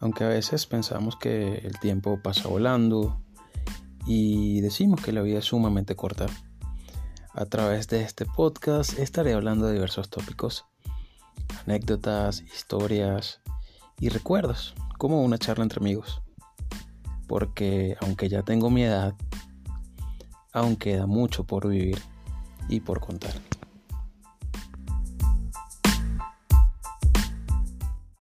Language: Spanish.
Aunque a veces pensamos que el tiempo pasa volando y decimos que la vida es sumamente corta. A través de este podcast estaré hablando de diversos tópicos, anécdotas, historias y recuerdos, como una charla entre amigos. Porque aunque ya tengo mi edad, aún queda mucho por vivir y por contar.